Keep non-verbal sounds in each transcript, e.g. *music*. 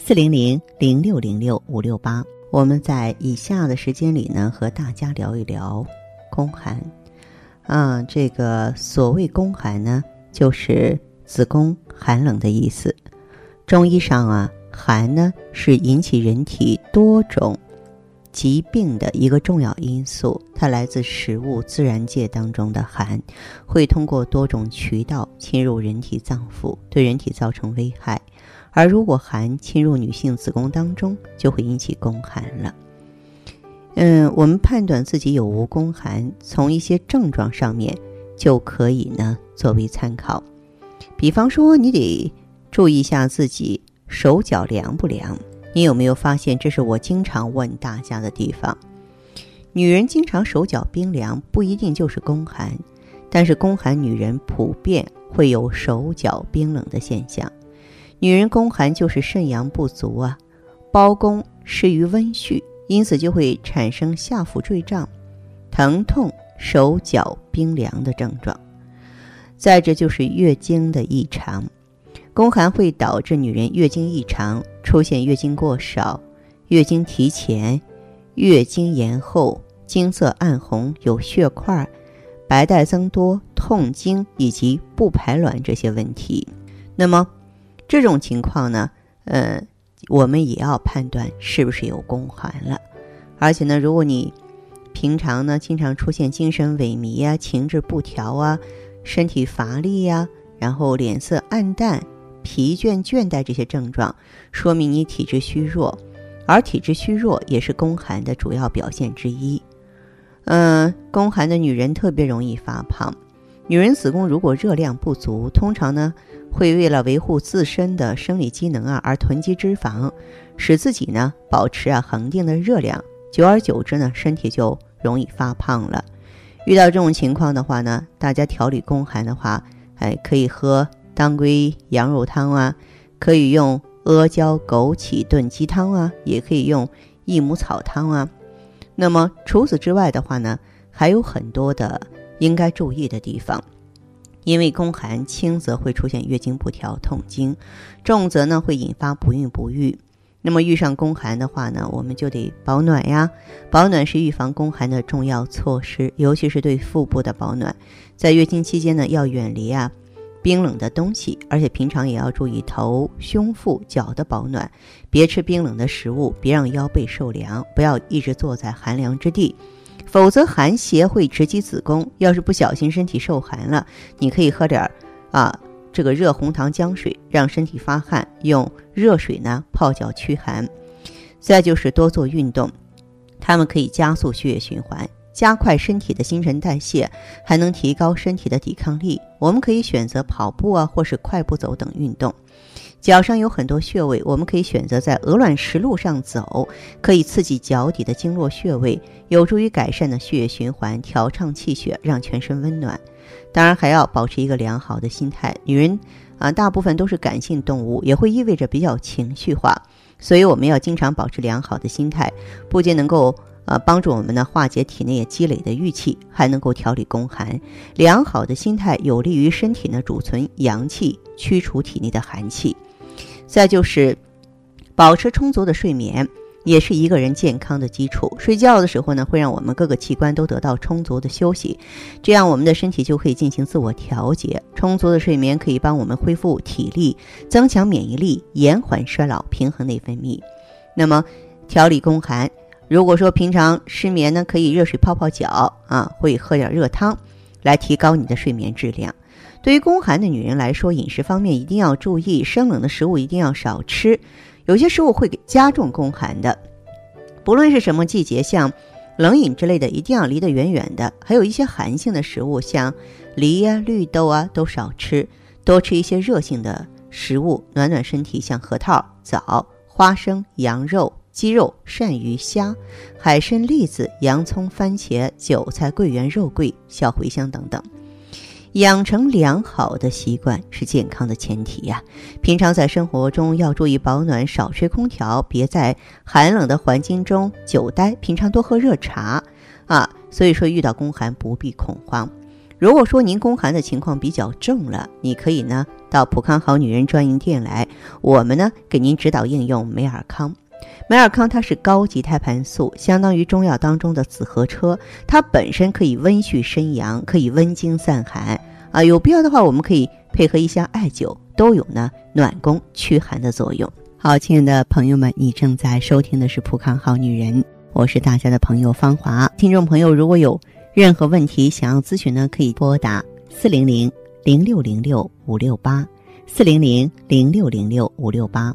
四零零零六零六五六八，我们在以下的时间里呢，和大家聊一聊宫寒。啊，这个所谓宫寒呢，就是子宫寒冷的意思。中医上啊，寒呢是引起人体多种疾病的一个重要因素，它来自食物自然界当中的寒，会通过多种渠道侵入人体脏腑，对人体造成危害。而如果寒侵入女性子宫当中，就会引起宫寒了。嗯，我们判断自己有无宫寒，从一些症状上面就可以呢作为参考。比方说，你得注意一下自己手脚凉不凉。你有没有发现，这是我经常问大家的地方？女人经常手脚冰凉，不一定就是宫寒，但是宫寒女人普遍会有手脚冰冷的现象。女人宫寒就是肾阳不足啊，包宫失于温煦，因此就会产生下腹坠胀、疼痛、手脚冰凉的症状。再者就是月经的异常，宫寒会导致女人月经异常，出现月经过少、月经提前、月经延后、经色暗红、有血块、白带增多、痛经以及不排卵这些问题。那么，这种情况呢，呃，我们也要判断是不是有宫寒了。而且呢，如果你平常呢经常出现精神萎靡啊、情志不调啊、身体乏力呀，然后脸色暗淡、疲倦、倦怠这些症状，说明你体质虚弱。而体质虚弱也是宫寒的主要表现之一。嗯，宫寒的女人特别容易发胖。女人子宫如果热量不足，通常呢。会为了维护自身的生理机能啊而囤积脂肪，使自己呢保持啊恒定的热量，久而久之呢身体就容易发胖了。遇到这种情况的话呢，大家调理宫寒的话，哎可以喝当归羊肉汤啊，可以用阿胶枸杞炖鸡汤啊，也可以用益母草汤啊。那么除此之外的话呢，还有很多的应该注意的地方。因为宫寒轻则会出现月经不调、痛经，重则呢会引发不孕不育。那么遇上宫寒的话呢，我们就得保暖呀。保暖是预防宫寒的重要措施，尤其是对腹部的保暖。在月经期间呢，要远离啊冰冷的东西，而且平常也要注意头、胸、腹、脚的保暖，别吃冰冷的食物，别让腰背受凉，不要一直坐在寒凉之地。否则寒邪会直击子宫，要是不小心身体受寒了，你可以喝点啊这个热红糖姜水，让身体发汗，用热水呢泡脚驱寒。再就是多做运动，它们可以加速血液循环，加快身体的新陈代谢，还能提高身体的抵抗力。我们可以选择跑步啊，或是快步走等运动。脚上有很多穴位，我们可以选择在鹅卵石路上走，可以刺激脚底的经络穴位，有助于改善的血液循环，调畅气血，让全身温暖。当然还要保持一个良好的心态。女人啊，大部分都是感性动物，也会意味着比较情绪化，所以我们要经常保持良好的心态，不仅能够呃帮助我们呢化解体内积累的郁气，还能够调理宫寒。良好的心态有利于身体呢储存阳气，驱除体内的寒气。再就是，保持充足的睡眠，也是一个人健康的基础。睡觉的时候呢，会让我们各个器官都得到充足的休息，这样我们的身体就可以进行自我调节。充足的睡眠可以帮我们恢复体力，增强免疫力，延缓衰老，平衡内分泌。那么，调理宫寒，如果说平常失眠呢，可以热水泡泡脚啊，会喝点热汤，来提高你的睡眠质量。对于宫寒的女人来说，饮食方面一定要注意，生冷的食物一定要少吃。有些食物会给加重宫寒的，不论是什么季节，像冷饮之类的，一定要离得远远的。还有一些寒性的食物，像梨呀、绿豆啊，都少吃，多吃一些热性的食物，暖暖身体，像核桃、枣、花生、羊肉、鸡肉、鳝鱼、虾、海参、栗子、洋葱、番茄、韭菜、桂圆、肉桂、小茴香等等。养成良好的习惯是健康的前提呀。平常在生活中要注意保暖，少吹空调，别在寒冷的环境中久待。平常多喝热茶，啊，所以说遇到宫寒不必恐慌。如果说您宫寒的情况比较重了，你可以呢到普康好女人专营店来，我们呢给您指导应用美尔康。美尔康它是高级胎盘素，相当于中药当中的紫河车，它本身可以温煦生阳，可以温经散寒啊。有必要的话，我们可以配合一下艾灸，都有呢暖宫驱寒的作用。好，亲爱的朋友们，你正在收听的是普康好女人，我是大家的朋友芳华。听众朋友，如果有任何问题想要咨询呢，可以拨打四零零零六零六五六八四零零零六零六五六八。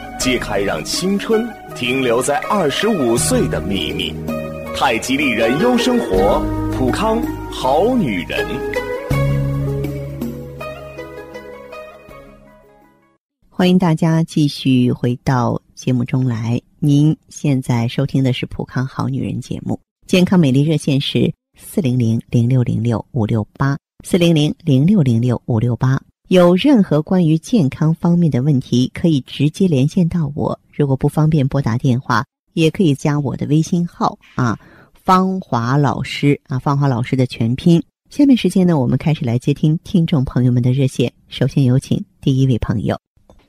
揭开让青春。停留在二十五岁的秘密，太极丽人优生活，普康好女人。欢迎大家继续回到节目中来。您现在收听的是普康好女人节目，健康美丽热线是四零零零六零六五六八四零零零六零六五六八。有任何关于健康方面的问题，可以直接连线到我。如果不方便拨打电话，也可以加我的微信号啊，芳华老师啊，芳华老师的全拼。下面时间呢，我们开始来接听听众朋友们的热线。首先有请第一位朋友。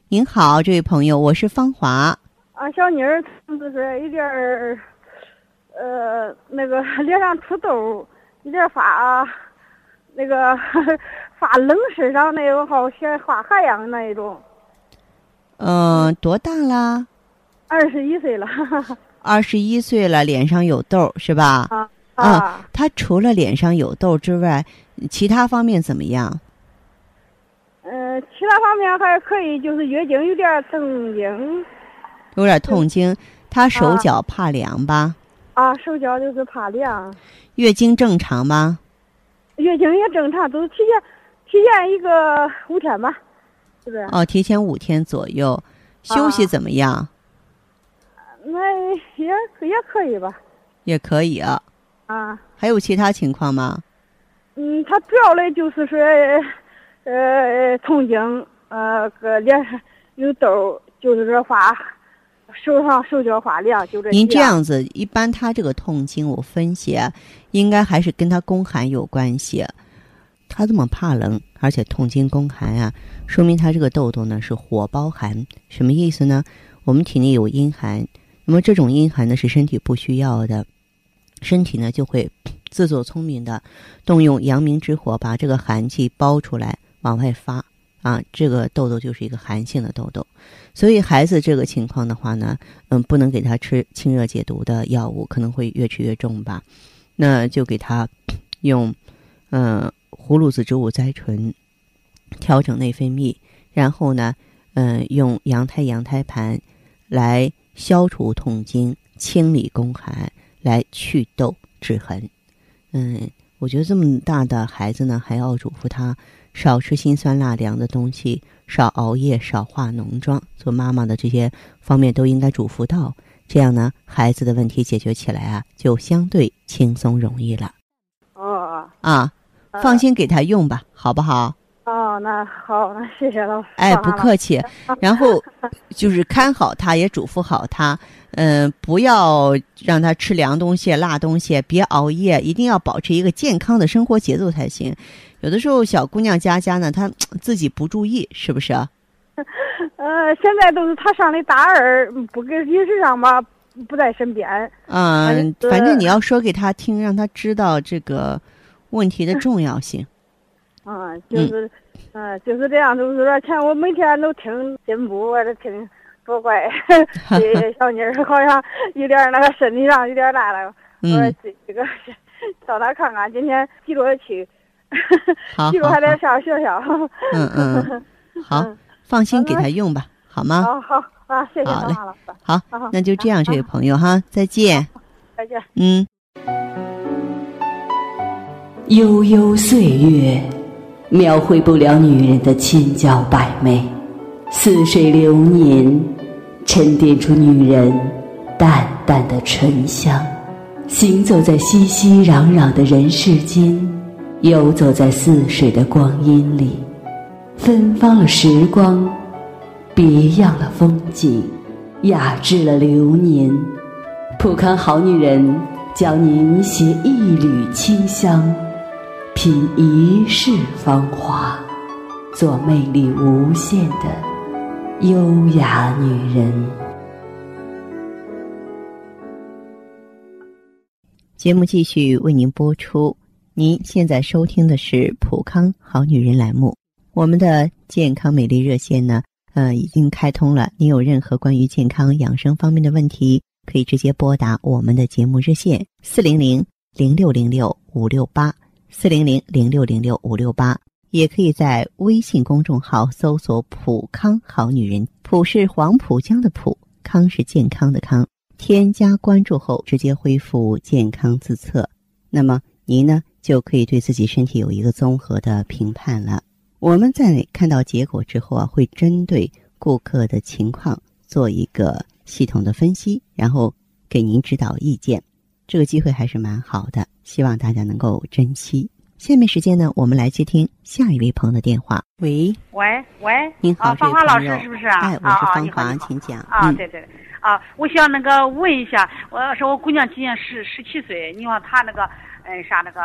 您好，这位朋友，我是芳华。啊，小妮儿就是有点儿，呃，那个脸上出痘，有点发，那个。发冷，身上那种好像发汗样那一种。嗯，多大了？二十一岁了。*laughs* 二十一岁了，脸上有痘是吧？啊啊！他除了脸上有痘之外，其他方面怎么样？嗯，其他方面还可以，就是月经有点痛经。有点痛经，他手脚怕凉吧？啊，手脚就是怕凉。月经正常吗？月经也正常，都提前。提前一个五天吧，是不是？哦，提前五天左右，休息怎么样？那也也可以吧。也可以啊。啊。还有其他情况吗？嗯，他主要的就是说，呃，痛经，呃，个脸上有痘，就是说发，手上手脚发凉，就这。您这样子，一般他这个痛经，我分析，应该还是跟他宫寒有关系。他这么怕冷，而且痛经宫寒啊，说明他这个痘痘呢是火包寒。什么意思呢？我们体内有阴寒，那么这种阴寒呢是身体不需要的，身体呢就会自作聪明的动用阳明之火，把这个寒气包出来往外发啊。这个痘痘就是一个寒性的痘痘，所以孩子这个情况的话呢，嗯，不能给他吃清热解毒的药物，可能会越吃越重吧。那就给他用，嗯。葫芦籽植物甾醇调整内分泌，然后呢，嗯，用羊胎羊胎盘来消除痛经、清理宫寒、来祛痘止痕。嗯，我觉得这么大的孩子呢，还要嘱咐他少吃辛酸辣凉的东西，少熬夜，少化浓妆。做妈妈的这些方面都应该嘱咐到，这样呢，孩子的问题解决起来啊，就相对轻松容易了。哦啊。放心给他用吧，好不好？啊哦，那好，那谢谢了。哎，不客气。*laughs* 然后就是看好他，也嘱咐好他，嗯，不要让他吃凉东西、辣东西，别熬夜，一定要保持一个健康的生活节奏才行。有的时候小姑娘家家呢，她 *tsk* 自己不注意，是不是啊？*laughs* 呃，现在都是他上的大二，不跟饮食上吧，不在身边。嗯，反正你要说给他听，让他知道这个问题的重要性。*laughs* 嗯，就是，嗯，就是这样。就是说，前我每天都听进步，我都听多乖。*laughs* 这小妮儿好像有点那个身体上有点大了。我说这这个到那看看，今天记着去。*laughs* 记住还得上学校。嗯嗯，*laughs* 好，放心给他用吧，好吗？好好啊，谢谢好嘞，好，那就这样，这位朋友哈，再见。再见。嗯。悠悠岁月。描绘不了女人的千娇百媚，似水流年，沉淀出女人淡淡的醇香。行走在熙熙攘攘的人世间，游走在似水的光阴里，芬芳了时光，别样了风景，雅致了流年。普康好女人教您携一缕清香。品一世芳华，做魅力无限的优雅女人。节目继续为您播出。您现在收听的是《普康好女人》栏目。我们的健康美丽热线呢，呃，已经开通了。您有任何关于健康养生方面的问题，可以直接拨打我们的节目热线：四零零零六零六五六八。四零零零六零六五六八，也可以在微信公众号搜索“普康好女人”，普是黄浦江的浦，康是健康的康。添加关注后，直接恢复健康自测，那么您呢就可以对自己身体有一个综合的评判了。我们在看到结果之后啊，会针对顾客的情况做一个系统的分析，然后给您指导意见。这个机会还是蛮好的。希望大家能够珍惜。下面时间呢，我们来接听下一位朋友的电话。喂，喂喂，您好，芳华老师是不是啊？哎，我是芳华，请讲。啊，对对，啊，我想那个问一下，我说我姑娘今年十十七岁，你说她那个，嗯，啥那个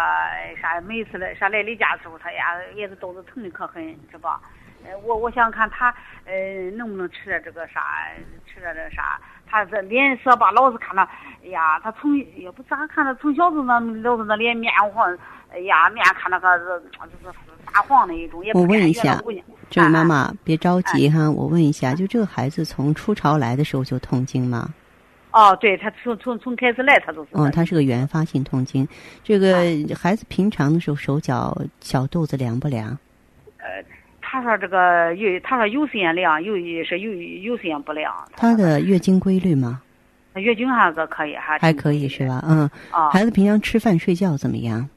啥，每次来啥来例假的时候，她呀也是肚子疼的可狠，是吧？呃，我我想看她，呃，能不能吃点这个啥，吃点那啥。她这脸色吧，老是看到，哎呀，她从也不咋看他从小就那老是那脸面黄，哎呀，面看那个就是发黄的一种也。我问一下，这位妈妈别着急哈，我问一下，就这个孩子从初潮来的时候就痛经吗？哦，对他从从从开始来他都是。嗯，他是个原发性痛经。这个孩子平常的时候手脚小肚子凉不凉？呃。他说这个有，他说有时间凉，有是有有时间不凉。他的月经规律吗？月经还是可以，还还可以是吧？嗯。啊。孩子平常吃饭睡觉怎么样？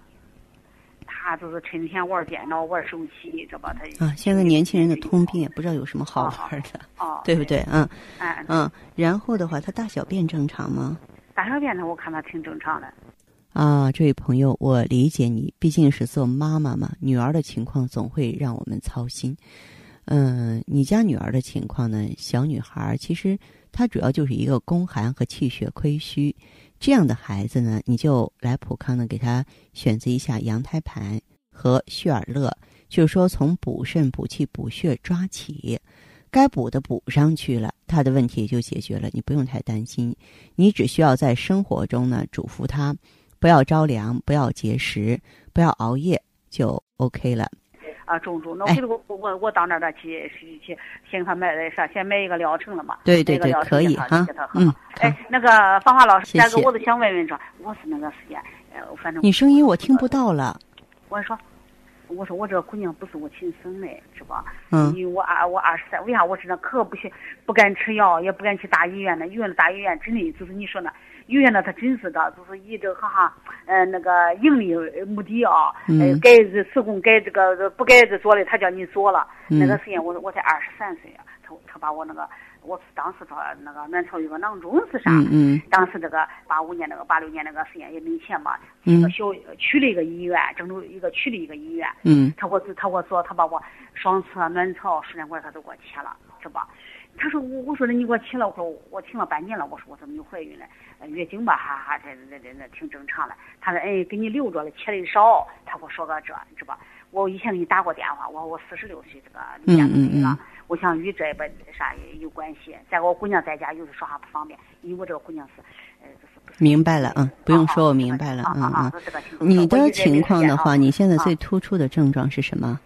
他就是成天玩电脑玩手机，这吧他。啊，现在年轻人的通病也不知道有什么好玩的，*laughs* 哦，对不对？嗯。哎。嗯，然后的话，他大小便正常吗？大小便呢，我看他挺正常的。啊，这位朋友，我理解你，毕竟是做妈妈嘛，女儿的情况总会让我们操心。嗯，你家女儿的情况呢？小女孩其实她主要就是一个宫寒和气血亏虚，这样的孩子呢，你就来普康呢，给他选择一下羊胎盘和血尔乐，就是说从补肾、补气、补血抓起，该补的补上去了，他的问题就解决了，你不用太担心。你只需要在生活中呢，嘱咐他。不要着凉，不要节食，不要熬夜，就 OK 了。啊，中中，那我我我我到那儿去去去，先给他买的啥？先买一个疗程了嘛？对对对，可以哈。嗯，哎，那个芳华老师，那个我都想问问说，我是那个时间，呃，反正你声音我听不到了。我说，我说我这个姑娘不是我亲生的，是吧？嗯。因为我二我二十三，为啥我真的可不行，不敢吃药，也不敢去大医院呢？医院大医院真的就是你说的。医院呢，他真是的，就是以这个哈哈，呃，那个盈利目的啊，嗯，该施工该这个不该做的，他叫你做了。那个时间我我才二十三岁啊，他他他把我那个，我当时说那个卵巢有个囊肿是啥？嗯嗯当时这个八五年那个八六年那个时间也没钱嘛，嗯一个小区里一个医院，郑州一个区里一个医院，嗯他给我他给我做他把我双侧卵巢输卵管他都给我切了，是吧？我我说的你给我切了，我说我停了半年了，我说我怎么又怀孕了？呃月经吧哈哈这这这这挺正常的。他说哎给你留着了，切的少。他给我说个这，知吧？我以前给你打过电话，我说我四十六岁这个离家嗯嗯出走了，我想与这边啥也有关系。再给我姑娘在家有时说话不方便，因为我这个姑娘是呃就是是明白了，嗯，不用说，我啊明白了，嗯啊啊你的情况的话，啊你现在啊最突出的症状是什么？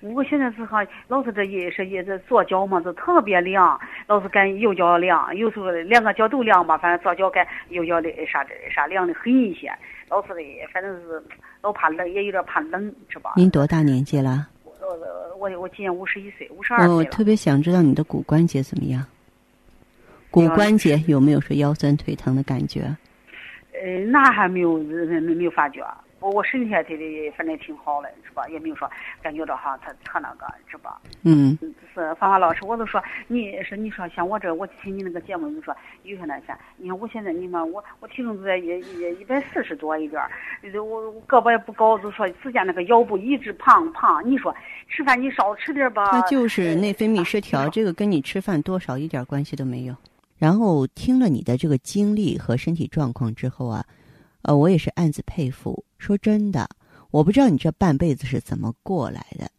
我现在是哈，老是这一是一这左脚嘛，就特别凉，老是感右脚凉，有时候两个脚都凉吧，反正左脚感右脚的啥的啥凉的很一些，老是的，反正是老怕冷，也有点怕冷，是吧？您多大年纪了？我我我今年五十一岁，五十二我我。特别想知道你的骨关节怎么样？骨关节有没有说腰酸腿疼的感觉？呃，那还没有没没没有发觉。我我身体还挺的，反正挺好的，是吧？也没有说感觉到哈，他他那个，是吧？嗯嗯，是芳芳老师，我都说你是你说像我这，我听你那个节目，你说有些那啥，你看我现在你看我我体重都在一一一百四十多一点儿，我我胳膊也不高，就说只见那个腰部一直胖胖。你说吃饭你少吃点儿吧，那就是内分泌失呃调，这个跟你吃饭多少一点关系都没有。然后听了你的这个经历和身体状况之后啊，呃，我也是暗自佩服。说真的，我不知道你这半辈子是怎么过来的，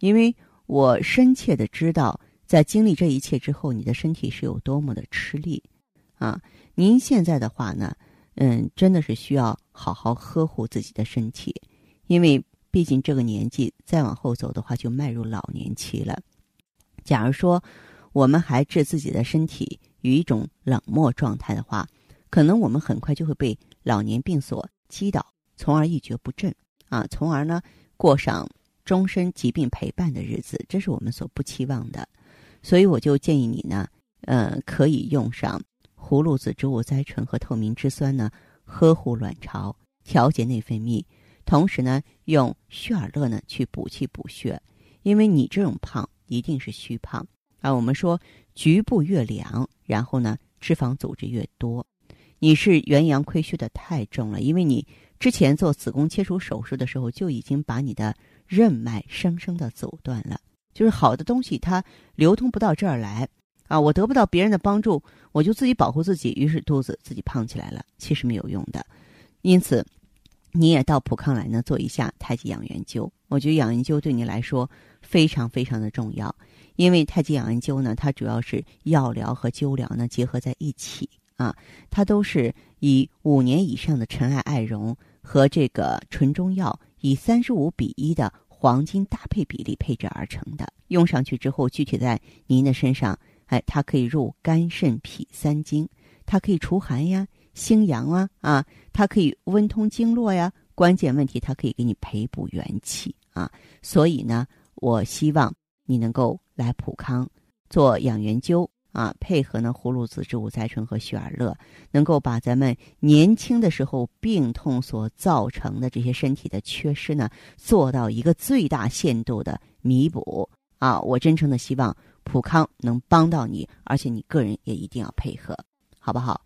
因为我深切的知道，在经历这一切之后，你的身体是有多么的吃力啊。您现在的话呢，嗯，真的是需要好好呵护自己的身体，因为毕竟这个年纪再往后走的话，就迈入老年期了。假如说我们还置自己的身体于一种冷漠状态的话，可能我们很快就会被老年病所击倒，从而一蹶不振啊，从而呢过上终身疾病陪伴的日子，这是我们所不期望的。所以我就建议你呢，呃，可以用上葫芦籽植物甾醇和透明质酸呢，呵护卵巢，调节内分泌，同时呢，用血尔乐呢去补气补血，因为你这种胖一定是虚胖啊。我们说局部越凉，然后呢脂肪组织越多，你是元阳亏虚的太重了，因为你之前做子宫切除手术的时候就已经把你的任脉生生的阻断了，就是好的东西它流通不到这儿来啊，我得不到别人的帮助，我就自己保护自己，于是肚子自己胖起来了，其实没有用的，因此。你也到普康来呢，做一下太极养元灸。我觉得养元灸对你来说非常非常的重要，因为太极养元灸呢，它主要是药疗和灸疗呢结合在一起啊，它都是以五年以上的陈艾艾绒和这个纯中药以三十五比一的黄金搭配比例配置而成的。用上去之后，具体在您的身上，哎，它可以入肝肾脾三经，它可以除寒呀。兴阳啊啊，它可以温通经络呀，关键问题它可以给你培补元气啊。所以呢，我希望你能够来普康做养元灸啊，配合呢葫芦籽植物甾醇和雪尔乐，能够把咱们年轻的时候病痛所造成的这些身体的缺失呢，做到一个最大限度的弥补啊。我真诚的希望普康能帮到你，而且你个人也一定要配合，好不好？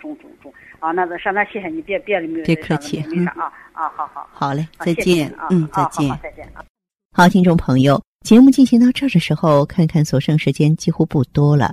中中中啊，那个上那谢谢你，别别别客气没啥啊啊，好好好嘞，再见，啊嗯，再啊见好好，再见啊。好，听众朋友，节目进行到这儿的时候，看看所剩时间几乎不多了。